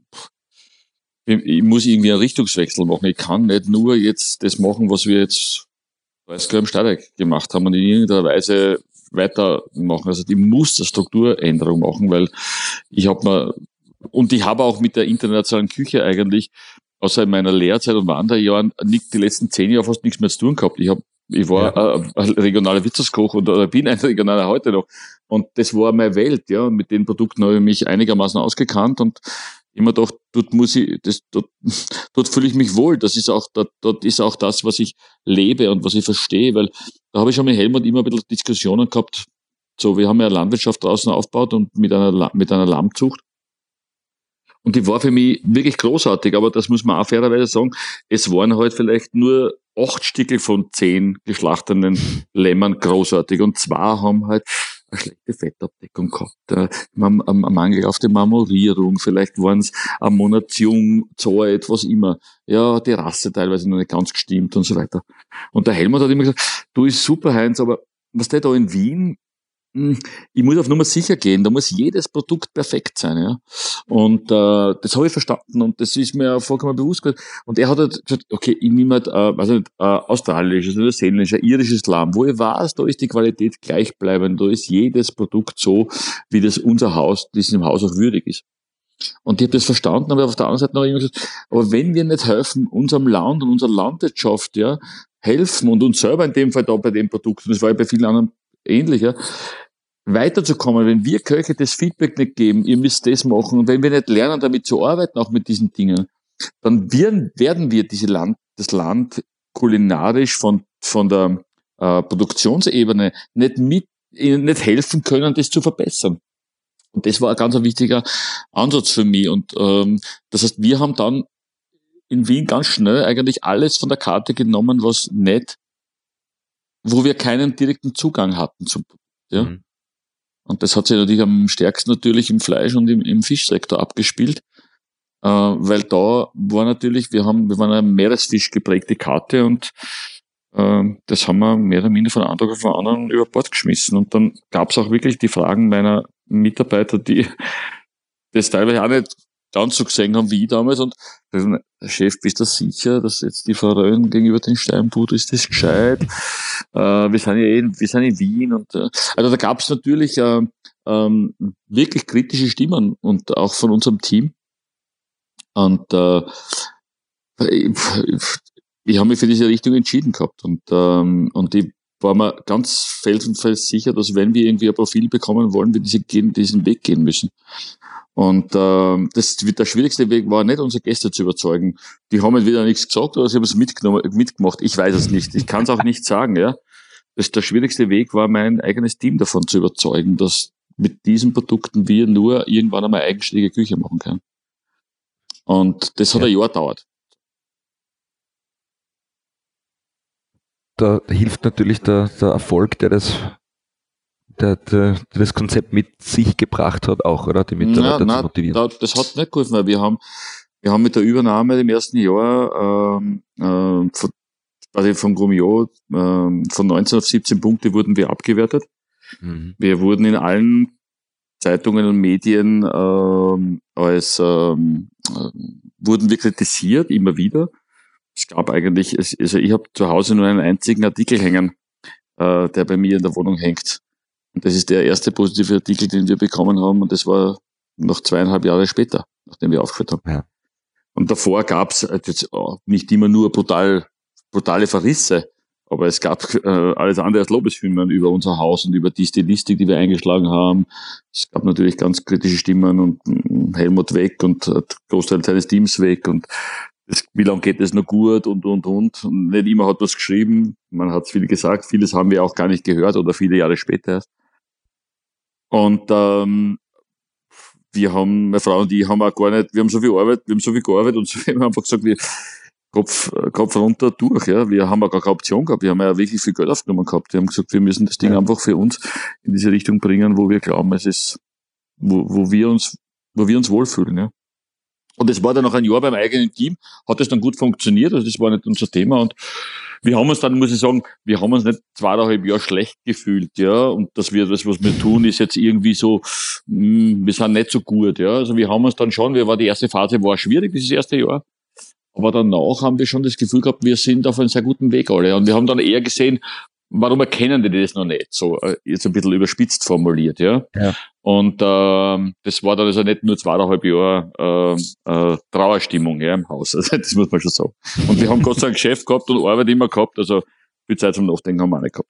ich muss irgendwie einen Richtungswechsel machen. Ich kann nicht nur jetzt das machen, was wir jetzt weiß im Stadek gemacht haben und in irgendeiner Weise weitermachen. Also ich muss eine Strukturänderung machen, weil ich habe mal und ich habe auch mit der internationalen Küche eigentlich außer in meiner Lehrzeit und Wanderjahren nicht die letzten zehn Jahre fast nichts mehr zu tun gehabt. Ich habe ich war ja. ein, ein regionaler Wirtschaftskoch und oder bin ein regionaler heute noch. Und das war meine Welt, ja. Und mit den Produkten habe ich mich einigermaßen ausgekannt und immer doch, dort muss ich, das, dort, dort fühle ich mich wohl. Das ist auch, dort, dort ist auch das, was ich lebe und was ich verstehe, weil da habe ich schon mit Helmut immer ein bisschen Diskussionen gehabt. So, wir haben ja Landwirtschaft draußen aufgebaut und mit einer, mit einer Lammzucht. Und die war für mich wirklich großartig, aber das muss man auch fairerweise sagen, es waren halt vielleicht nur acht Stickel von zehn geschlachteten Lämmern großartig und zwei haben halt eine schlechte Fettabdeckung gehabt, ein, Mangel auf die Marmorierung, vielleicht waren es ein Monat was immer. Ja, die Rasse teilweise noch nicht ganz gestimmt und so weiter. Und der Helmut hat immer gesagt, du ist super, Heinz, aber was der da in Wien, ich muss auf Nummer sicher gehen, da muss jedes Produkt perfekt sein. Ja? Und äh, das habe ich verstanden und das ist mir vollkommen bewusst geworden. Und er hat halt gesagt, okay, ich nehme halt, äh, also nicht, äh, australisches, neuseeländisches, irisches Lamm, wo ich weiß, da ist die Qualität gleichbleibend, da ist jedes Produkt so, wie das unser Haus, diesem Haus auch würdig ist. Und ich habe das verstanden, aber auf der anderen Seite noch immer gesagt, aber wenn wir nicht helfen, unserem Land und unserer Landwirtschaft, ja, helfen und uns selber in dem Fall da bei dem Produkt, und das war ja bei vielen anderen ähnlicher, weiterzukommen, wenn wir Köche das Feedback nicht geben, ihr müsst das machen und wenn wir nicht lernen, damit zu arbeiten, auch mit diesen Dingen, dann werden, wir diese Land, das Land kulinarisch von, von der äh, Produktionsebene nicht mit, nicht helfen können, das zu verbessern. Und das war ein ganz wichtiger Ansatz für mich. Und ähm, das heißt, wir haben dann in Wien ganz schnell eigentlich alles von der Karte genommen, was nicht, wo wir keinen direkten Zugang hatten zum ja. Mhm. Und das hat sich natürlich am stärksten natürlich im Fleisch und im, im Fischsektor abgespielt. Äh, weil da war natürlich, wir haben, wir waren eine Meeresfisch geprägte Karte und äh, das haben wir mehr oder minder von einem Tag auf den anderen über Bord geschmissen. Und dann gab es auch wirklich die Fragen meiner Mitarbeiter, die das teilweise auch nicht ganz so gesehen haben wie ich damals. Und Chef, bist du sicher, dass jetzt die Forellen gegenüber den Steinbude, ist das gescheit? äh, wir sind ja eh, wir sind in Wien und äh, also da gab es natürlich äh, ähm, wirklich kritische Stimmen und auch von unserem Team. Und äh, ich, ich habe mich für diese Richtung entschieden gehabt und ähm, und ich war mir ganz felsenfest sicher, dass wenn wir irgendwie ein Profil bekommen wollen, wir diese, diesen Weg gehen müssen. Und äh, das, der schwierigste Weg war nicht, unsere Gäste zu überzeugen. Die haben entweder nichts gesagt oder sie haben es mitgenommen, mitgemacht. Ich weiß es nicht. Ich kann es auch nicht sagen. Ja, das, Der schwierigste Weg war, mein eigenes Team davon zu überzeugen, dass mit diesen Produkten wir nur irgendwann einmal eigenständige Küche machen können. Und das hat ja. ein Jahr gedauert. Da hilft natürlich der, der Erfolg, der das der, der, der das Konzept mit sich gebracht hat, auch, oder? Die Mitarbeiter na, na, zu motivieren. Da, das hat nicht geholfen, weil wir haben, wir haben mit der Übernahme im ersten Jahr ähm, äh, von, quasi vom Grumio äh, von 19 auf 17 Punkte wurden wir abgewertet. Mhm. Wir wurden in allen Zeitungen und Medien ähm, als ähm, äh, wurden wir kritisiert, immer wieder. Es gab eigentlich, also ich habe zu Hause nur einen einzigen Artikel hängen, äh, der bei mir in der Wohnung hängt. Und das ist der erste positive Artikel, den wir bekommen haben. Und das war noch zweieinhalb Jahre später, nachdem wir aufgehört haben. Ja. Und davor gab es äh, jetzt nicht immer nur brutal, brutale Verrisse, aber es gab äh, alles andere als Lobeshymnen über unser Haus und über die Stilistik, die wir eingeschlagen haben. Es gab natürlich ganz kritische Stimmen und äh, Helmut weg und äh, Großteil seines Teams weg und das, wie lange geht es noch gut und, und, und. Und nicht immer hat es geschrieben. Man hat viel gesagt. Vieles haben wir auch gar nicht gehört oder viele Jahre später erst. Und ähm, wir haben, meine Frau und ich haben auch gar nicht, wir haben so viel Arbeit, wir haben so viel gearbeitet und so, wir haben einfach gesagt, wir Kopf, Kopf runter durch, ja. Wir haben auch gar keine Option gehabt. Wir haben ja wirklich viel Geld aufgenommen gehabt. Wir haben gesagt, wir müssen das Ding einfach für uns in diese Richtung bringen, wo wir glauben, es ist, wo, wo wir uns, wo wir uns wohlfühlen, ja. Und es war dann noch ein Jahr beim eigenen Team, hat es dann gut funktioniert, also das war nicht unser Thema und wir haben uns dann, muss ich sagen, wir haben uns nicht zweieinhalb Jahre schlecht gefühlt, ja, und dass wir das, was wir tun, ist jetzt irgendwie so, mh, hm, wir sind nicht so gut, ja, also wir haben uns dann schon, wir war die erste Phase war schwierig, dieses erste Jahr, aber danach haben wir schon das Gefühl gehabt, wir sind auf einem sehr guten Weg alle und wir haben dann eher gesehen, warum erkennen die das noch nicht? So, äh, jetzt ein bisschen überspitzt formuliert, ja. ja. Und ähm, das war dann also nicht nur zweieinhalb Jahre äh, äh, Trauerstimmung ja, im Haus. Also, das muss man schon sagen. Und wir haben Gott sei Dank Geschäft gehabt und Arbeit immer gehabt, also viel Zeit zum Nachdenken haben wir auch nicht gehabt.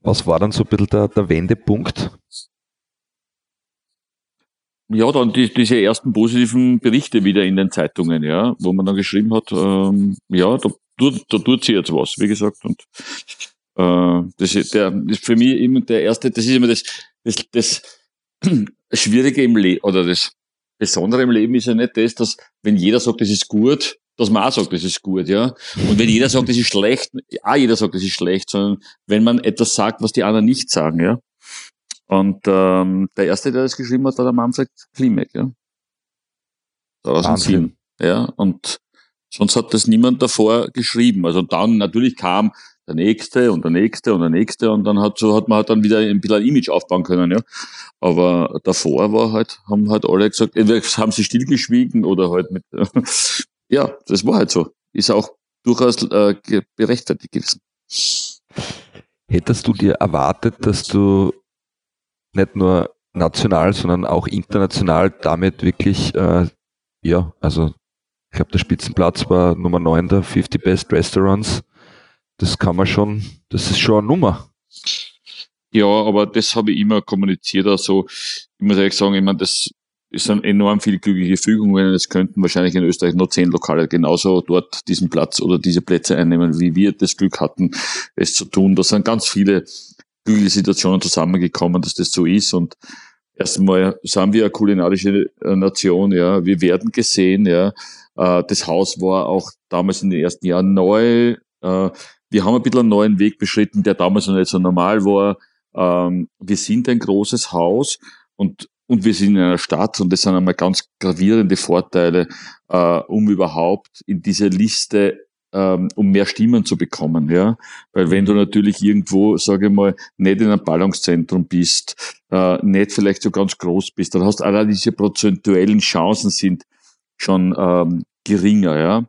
Was war dann so ein bisschen der, der Wendepunkt? Ja, dann die, diese ersten positiven Berichte wieder in den Zeitungen, ja, wo man dann geschrieben hat, ähm, ja, da tut, da tut sie jetzt was, wie gesagt. Und äh, das ist der das ist für mich immer der erste, das ist immer das, das, das Schwierige im Leben oder das Besondere im Leben ist ja nicht das, dass wenn jeder sagt, das ist gut, dass man auch sagt, das ist gut, ja. Und wenn jeder sagt, das ist schlecht, auch jeder sagt, das ist schlecht, sondern wenn man etwas sagt, was die anderen nicht sagen, ja. Und ähm, der erste, der das geschrieben hat, war der Manfred Klimek, ja. 2007. Ja, und Sonst hat das niemand davor geschrieben. Also dann natürlich kam der nächste und der nächste und der nächste und dann hat so hat man halt dann wieder ein bisschen ein Image aufbauen können, ja. Aber davor war halt, haben halt alle gesagt, entweder haben sie stillgeschwiegen oder halt mit, ja, das war halt so. Ist auch durchaus äh, berechtigt gewesen. Hättest du dir erwartet, dass du nicht nur national, sondern auch international damit wirklich, äh, ja, also ich glaube, der Spitzenplatz war Nummer 9 der 50 Best Restaurants. Das kann man schon, das ist schon eine Nummer. Ja, aber das habe ich immer kommuniziert. Also, ich muss ehrlich sagen, ich meine, das ist ein enorm viel glückliche Fügung, wenn es könnten wahrscheinlich in Österreich nur zehn Lokale genauso dort diesen Platz oder diese Plätze einnehmen, wie wir das Glück hatten, es zu tun. Da sind ganz viele glückliche Situationen zusammengekommen, dass das so ist und erstmal sind wir eine kulinarische äh, Nation, ja. Wir werden gesehen, ja. Äh, das Haus war auch damals in den ersten Jahren neu. Äh, wir haben ein bisschen einen neuen Weg beschritten, der damals noch nicht so normal war. Ähm, wir sind ein großes Haus und, und wir sind in einer Stadt und das sind einmal ganz gravierende Vorteile, um überhaupt in diese Liste ähm, um mehr Stimmen zu bekommen, ja. Weil wenn du natürlich irgendwo, sage ich mal, nicht in einem Ballungszentrum bist, äh, nicht vielleicht so ganz groß bist, dann hast allein diese prozentuellen Chancen sind schon ähm, geringer, ja.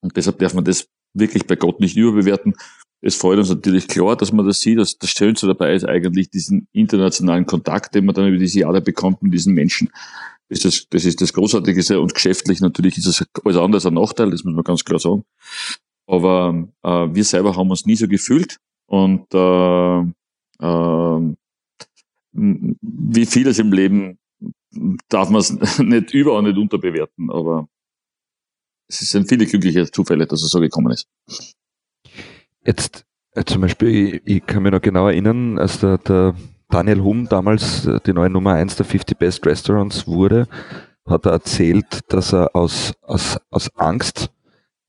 Und deshalb darf man das wirklich bei Gott nicht überbewerten. Es freut uns natürlich klar, dass man das sieht. Das, das Schönste dabei ist eigentlich diesen internationalen Kontakt, den man dann über diese Jahre bekommt mit diesen Menschen ist das, das ist das Großartige und geschäftlich natürlich ist es alles anders ein Nachteil, das muss man ganz klar sagen. Aber äh, wir selber haben uns nie so gefühlt und äh, äh, wie vieles im Leben darf man es nicht über und nicht unterbewerten, aber es sind viele glückliche Zufälle, dass es so gekommen ist. Jetzt äh, zum Beispiel, ich, ich kann mich noch genau erinnern, als der, der Daniel Hum damals äh, die neue Nummer 1 der 50 Best Restaurants wurde, hat er erzählt, dass er aus, aus, aus Angst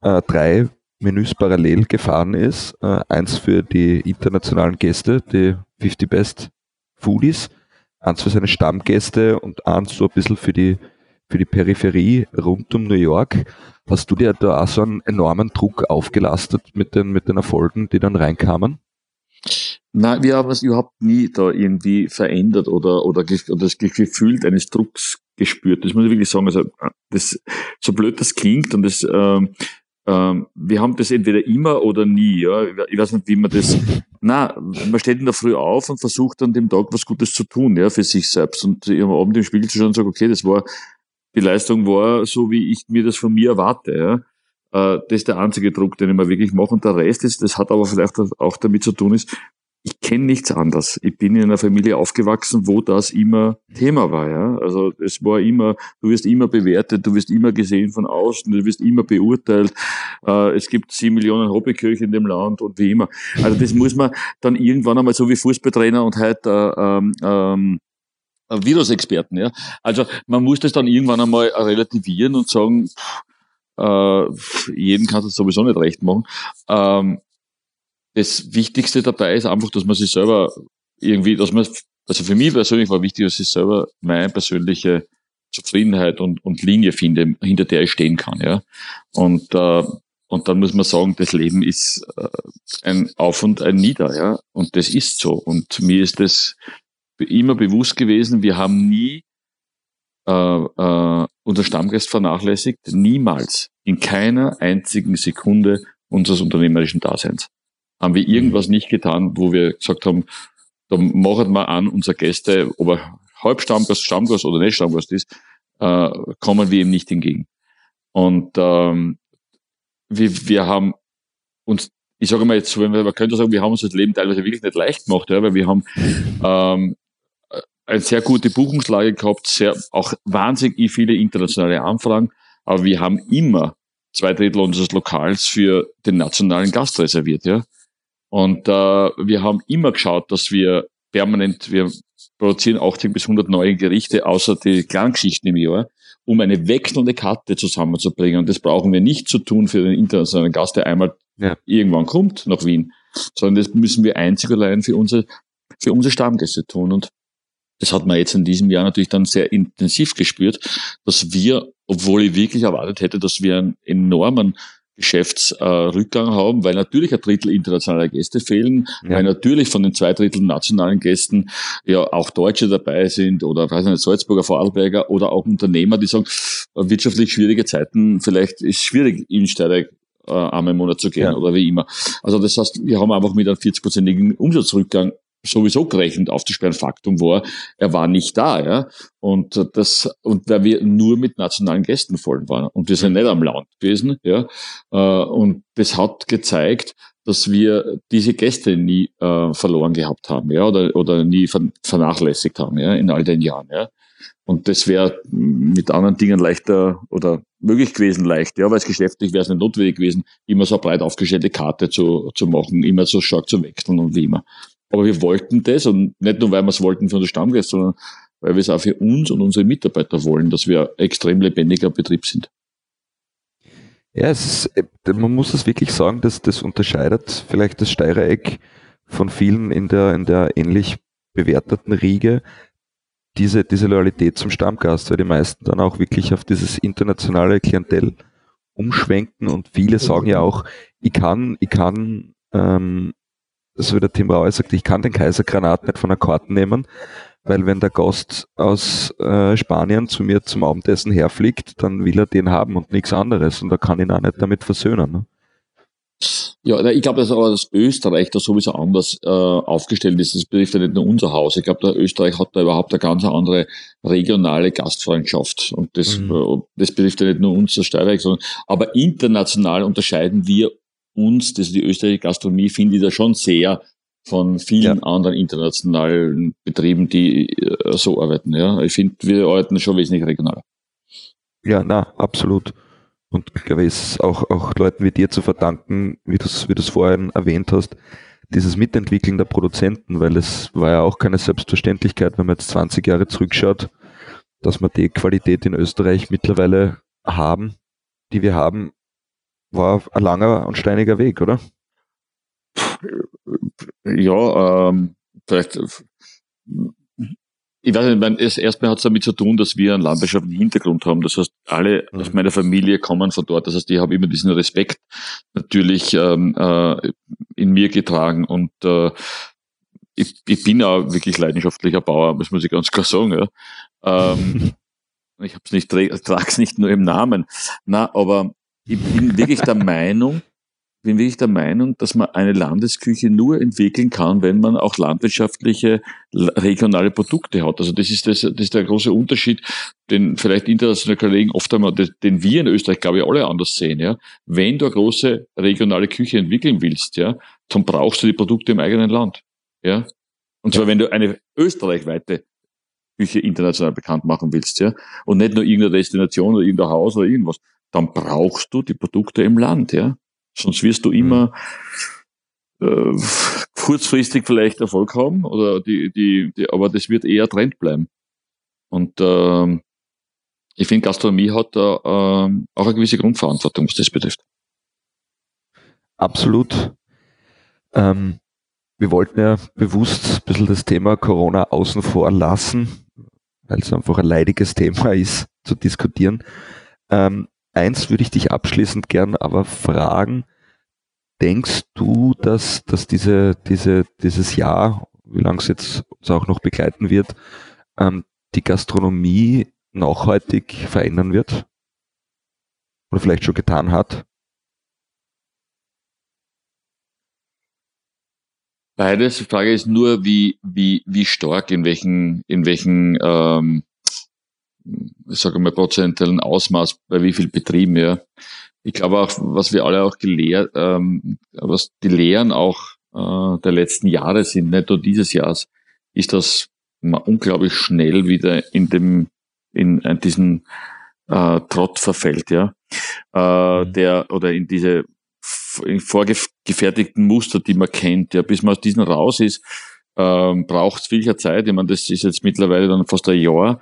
äh, drei Menüs parallel gefahren ist. Äh, eins für die internationalen Gäste, die 50 Best Foodies, eins für seine Stammgäste und eins so ein bisschen für die, für die Peripherie rund um New York. Hast du dir da auch so einen enormen Druck aufgelastet mit den, mit den Erfolgen, die dann reinkamen? Nein, wir haben es überhaupt nie da irgendwie verändert oder, oder, oder das Gefühl eines Drucks gespürt. Das muss ich wirklich sagen. Also, das, so blöd das klingt und das, ähm, ähm, wir haben das entweder immer oder nie. Ja. Ich weiß nicht, wie man das. Na, man steht in der Früh auf und versucht an dem Tag was Gutes zu tun, ja, für sich selbst. Und am Abend im Spiegel zu schauen und sagen, okay, das war, die Leistung war so, wie ich mir das von mir erwarte, ja. Äh, das ist der einzige Druck, den ich mir wirklich mache. Und der Rest ist, das hat aber vielleicht auch damit zu tun ist, ich kenne nichts anderes. Ich bin in einer Familie aufgewachsen, wo das immer Thema war. Ja? Also es war immer, du wirst immer bewertet, du wirst immer gesehen von außen, du wirst immer beurteilt. Äh, es gibt sieben Millionen Hobbykirchen in dem Land und wie immer. Also das muss man dann irgendwann einmal so wie Fußballtrainer und heute äh, ähm, ähm, Virusexperten. Ja? Also man muss das dann irgendwann einmal relativieren und sagen, pff, äh, jeden kann das sowieso nicht recht machen. Ähm, das Wichtigste dabei ist einfach, dass man sich selber irgendwie, dass man, also für mich persönlich war wichtig, dass ich selber meine persönliche Zufriedenheit und, und Linie finde, hinter der ich stehen kann, ja. Und, äh, und dann muss man sagen, das Leben ist äh, ein Auf und ein Nieder, ja. Und das ist so. Und mir ist das immer bewusst gewesen, wir haben nie äh, äh, unser Stammgast vernachlässigt, niemals, in keiner einzigen Sekunde unseres unternehmerischen Daseins haben wir irgendwas mhm. nicht getan, wo wir gesagt haben, da machen wir an, unser Gäste, ob er Halbstammgast, Stammgast oder nicht Stammgast ist, äh, kommen wir ihm nicht entgegen. Und ähm, wir, wir haben uns, ich sage mal jetzt, wenn wir, man könnte sagen, wir haben uns das Leben teilweise wirklich nicht leicht gemacht, ja, weil wir haben ähm, eine sehr gute Buchungslage gehabt, sehr, auch wahnsinnig viele internationale Anfragen, aber wir haben immer zwei Drittel unseres Lokals für den nationalen Gast reserviert, ja. Und äh, wir haben immer geschaut, dass wir permanent, wir produzieren 80 bis 100 neue Gerichte, außer die Klanggeschichten im Jahr, um eine wechselnde Karte zusammenzubringen. Und das brauchen wir nicht zu tun für den internationalen Gast, der einmal ja. irgendwann kommt nach Wien, sondern das müssen wir einzig allein für unsere, für unsere Stammgäste tun. Und das hat man jetzt in diesem Jahr natürlich dann sehr intensiv gespürt, dass wir, obwohl ich wirklich erwartet hätte, dass wir einen enormen Geschäftsrückgang haben, weil natürlich ein Drittel internationaler Gäste fehlen, ja. weil natürlich von den zwei Drittel nationalen Gästen ja auch Deutsche dabei sind oder weiß nicht, Salzburger, Vorarlberger oder auch Unternehmer, die sagen, wirtschaftlich schwierige Zeiten, vielleicht ist es schwierig, in Steirer äh, einmal im Monat zu gehen ja. oder wie immer. Also das heißt, wir haben einfach mit einem 40-prozentigen Umsatzrückgang sowieso gerechnet aufzusperren. Faktum war, er war nicht da, ja. Und das, und weil wir nur mit nationalen Gästen voll waren. Und wir sind nicht am Land gewesen, ja. Äh, und das hat gezeigt, dass wir diese Gäste nie äh, verloren gehabt haben, ja, oder, oder nie vernachlässigt haben, ja, in all den Jahren, ja. Und das wäre mit anderen Dingen leichter oder möglich gewesen leicht, ja, weil es geschäftlich wäre es nicht notwendig gewesen, immer so breit aufgestellte Karte zu, zu machen, immer so stark zu wechseln und wie immer. Aber wir wollten das und nicht nur, weil wir es wollten für unsere Stammgäste, sondern weil wir es auch für uns und unsere Mitarbeiter wollen, dass wir ein extrem lebendiger Betrieb sind. Ja, es ist, äh, man muss es wirklich sagen, dass das unterscheidet vielleicht das Steirereck von vielen in der, in der ähnlich bewerteten Riege, diese, diese Loyalität zum Stammgast, weil die meisten dann auch wirklich auf dieses internationale Klientel umschwenken und viele sagen ja auch, ich kann, ich kann, ähm, so wie der Tim Rauer sagt, ich kann den Kaisergranat nicht von der Karte nehmen, weil wenn der Gast aus äh, Spanien zu mir zum Abendessen herfliegt, dann will er den haben und nichts anderes und da kann ihn auch nicht damit versöhnen. Ne? Ja, ich glaube, dass aber das Österreich da sowieso anders äh, aufgestellt ist. Das betrifft ja nicht nur unser Haus. Ich glaube, Österreich hat da überhaupt eine ganz andere regionale Gastfreundschaft. Und das, mhm. äh, das betrifft ja nicht nur uns, das Steierreich, sondern aber international unterscheiden wir uns, das ist die österreichische Gastronomie, finde ich da schon sehr von vielen ja. anderen internationalen Betrieben, die äh, so arbeiten. Ja, ich finde, wir arbeiten schon wesentlich regionaler. Ja, na, absolut. Und ich glaube, es ist auch, auch Leuten wie dir zu verdanken, wie du es wie du's vorhin erwähnt hast, dieses Mitentwickeln der Produzenten, weil es war ja auch keine Selbstverständlichkeit, wenn man jetzt 20 Jahre zurückschaut, dass wir die Qualität in Österreich mittlerweile haben, die wir haben, war ein langer und steiniger Weg, oder? Ja, ähm, vielleicht ich weiß nicht, mein, erstmal hat es damit zu tun, dass wir einen landwirtschaftlichen Hintergrund haben. Das heißt, alle mhm. aus meiner Familie kommen von dort. Das heißt, ich habe immer diesen Respekt natürlich ähm, äh, in mir getragen und äh, ich, ich bin auch wirklich leidenschaftlicher Bauer, das muss ich ganz klar sagen. Ja. Ähm, ich habe es nicht, trage es nicht nur im Namen. Na, aber ich bin wirklich der Meinung, bin wirklich der Meinung, dass man eine Landesküche nur entwickeln kann, wenn man auch landwirtschaftliche regionale Produkte hat. Also das ist, das, das ist der große Unterschied, den vielleicht internationale Kollegen oft einmal, den wir in Österreich, glaube ich, alle anders sehen. Ja? Wenn du eine große regionale Küche entwickeln willst, ja, dann brauchst du die Produkte im eigenen Land. Ja? Und zwar, wenn du eine österreichweite Küche international bekannt machen willst, ja, und nicht nur irgendeine Destination oder irgendein Haus oder irgendwas, dann brauchst du die Produkte im Land, ja. Sonst wirst du immer äh, kurzfristig vielleicht Erfolg haben, oder die, die, die, aber das wird eher Trend bleiben. Und äh, ich finde, Gastronomie hat da äh, auch eine gewisse Grundverantwortung, was das betrifft. Absolut. Ähm, wir wollten ja bewusst ein bisschen das Thema Corona außen vor lassen, weil es einfach ein leidiges Thema ist zu diskutieren. Ähm, eins würde ich dich abschließend gern aber fragen. Denkst du, dass, dass diese, diese, dieses Jahr, wie lange es jetzt uns auch noch begleiten wird, ähm, die Gastronomie nachhaltig verändern wird? Oder vielleicht schon getan hat? Beides. Die Frage ist nur, wie, wie, wie stark, in welchen, in welchen ähm, ich sage mal, prozentuellen Ausmaß bei wie viel Betrieben, ja. Ich glaube auch, was wir alle auch gelehrt, ähm, was die Lehren auch äh, der letzten Jahre sind, nicht nur dieses Jahres, ist, dass man unglaublich schnell wieder in dem, in, in diesen äh, Trott verfällt, ja. Äh, mhm. der, oder in diese vorgefertigten Muster, die man kennt, ja, bis man aus diesen raus ist, ähm, braucht es viel Zeit. Ich meine, das ist jetzt mittlerweile dann fast ein Jahr.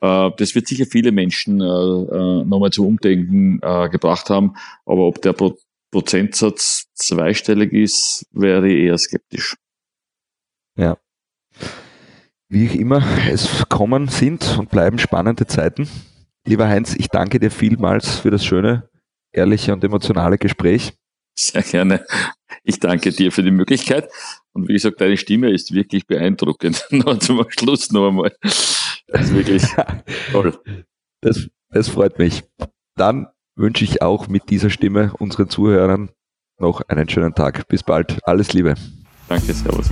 Äh, das wird sicher viele Menschen äh, äh, nochmal zum Umdenken äh, gebracht haben. Aber ob der Pro Prozentsatz zweistellig ist, wäre ich eher skeptisch. Ja. Wie auch immer, es kommen, sind und bleiben spannende Zeiten. Lieber Heinz, ich danke dir vielmals für das schöne, ehrliche und emotionale Gespräch. Sehr gerne. Ich danke dir für die Möglichkeit. Und wie gesagt, deine Stimme ist wirklich beeindruckend. noch zum Schluss noch einmal. Das ist wirklich toll. Das, das freut mich. Dann wünsche ich auch mit dieser Stimme unseren Zuhörern noch einen schönen Tag. Bis bald. Alles Liebe. Danke, Servus.